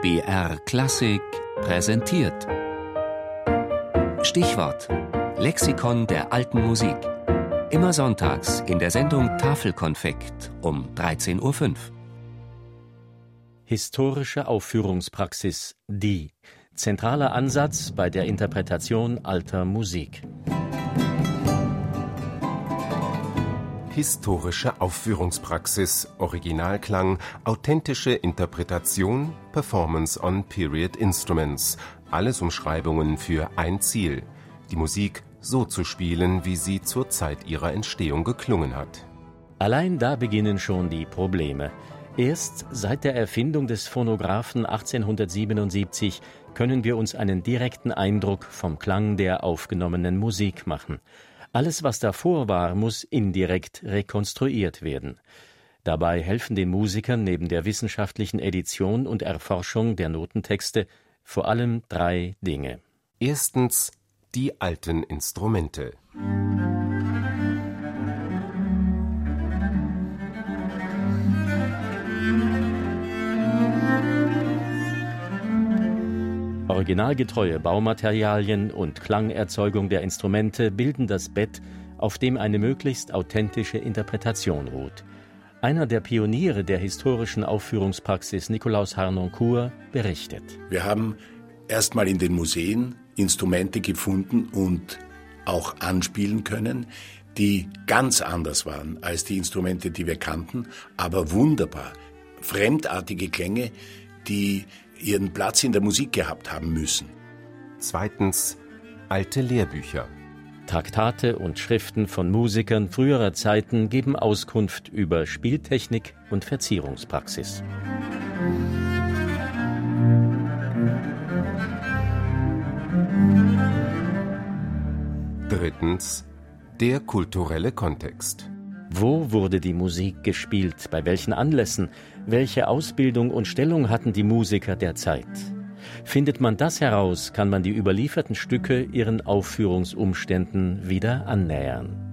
BR Klassik präsentiert. Stichwort: Lexikon der alten Musik. Immer sonntags in der Sendung Tafelkonfekt um 13.05 Uhr. Historische Aufführungspraxis die zentraler Ansatz bei der Interpretation alter Musik. Historische Aufführungspraxis, Originalklang, authentische Interpretation, Performance on Period Instruments, alles Umschreibungen für ein Ziel, die Musik so zu spielen, wie sie zur Zeit ihrer Entstehung geklungen hat. Allein da beginnen schon die Probleme. Erst seit der Erfindung des Phonographen 1877 können wir uns einen direkten Eindruck vom Klang der aufgenommenen Musik machen. Alles, was davor war, muss indirekt rekonstruiert werden. Dabei helfen den Musikern neben der wissenschaftlichen Edition und Erforschung der Notentexte vor allem drei Dinge. Erstens die alten Instrumente. Originalgetreue Baumaterialien und Klangerzeugung der Instrumente bilden das Bett, auf dem eine möglichst authentische Interpretation ruht. Einer der Pioniere der historischen Aufführungspraxis, Nikolaus Harnoncourt, berichtet. Wir haben erstmal in den Museen Instrumente gefunden und auch anspielen können, die ganz anders waren als die Instrumente, die wir kannten, aber wunderbar. Fremdartige Klänge, die ihren Platz in der Musik gehabt haben müssen. Zweitens alte Lehrbücher. Traktate und Schriften von Musikern früherer Zeiten geben Auskunft über Spieltechnik und Verzierungspraxis. Drittens der kulturelle Kontext. Wo wurde die Musik gespielt? Bei welchen Anlässen? Welche Ausbildung und Stellung hatten die Musiker der Zeit? Findet man das heraus, kann man die überlieferten Stücke ihren Aufführungsumständen wieder annähern.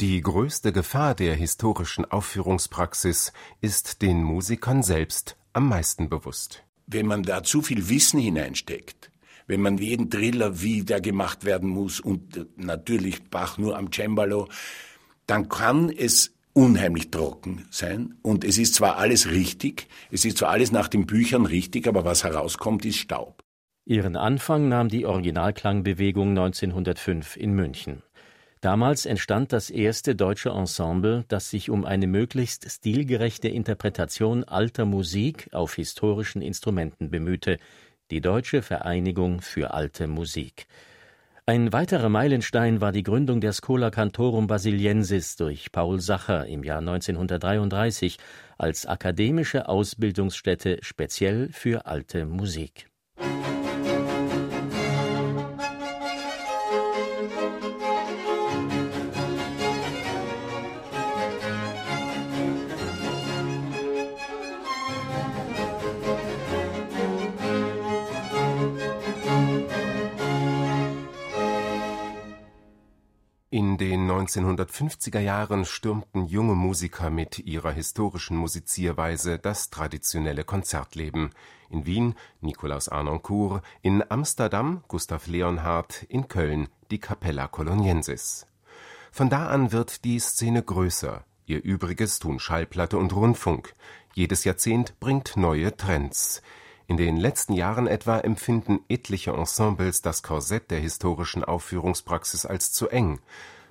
Die größte Gefahr der historischen Aufführungspraxis ist den Musikern selbst am meisten bewusst. Wenn man da zu viel Wissen hineinsteckt, wenn man jeden Driller, wie der gemacht werden muss und natürlich Bach nur am Cembalo, dann kann es unheimlich trocken sein und es ist zwar alles richtig, es ist zwar alles nach den Büchern richtig, aber was herauskommt, ist Staub. Ihren Anfang nahm die Originalklangbewegung 1905 in München. Damals entstand das erste deutsche Ensemble, das sich um eine möglichst stilgerechte Interpretation alter Musik auf historischen Instrumenten bemühte, die Deutsche Vereinigung für alte Musik. Ein weiterer Meilenstein war die Gründung der Schola Cantorum Basiliensis durch Paul Sacher im Jahr 1933 als akademische Ausbildungsstätte speziell für alte Musik. In den 1950er Jahren stürmten junge Musiker mit ihrer historischen Musizierweise das traditionelle Konzertleben. In Wien Nikolaus Arnoncourt, in Amsterdam Gustav Leonhardt, in Köln die Capella Coloniensis. Von da an wird die Szene größer, ihr Übriges tun Schallplatte und Rundfunk. Jedes Jahrzehnt bringt neue Trends. In den letzten Jahren etwa empfinden etliche Ensembles das Korsett der historischen Aufführungspraxis als zu eng.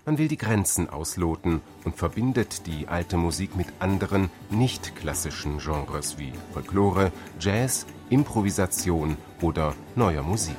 Man will die Grenzen ausloten und verbindet die alte Musik mit anderen, nicht klassischen Genres wie Folklore, Jazz, Improvisation oder neuer Musik.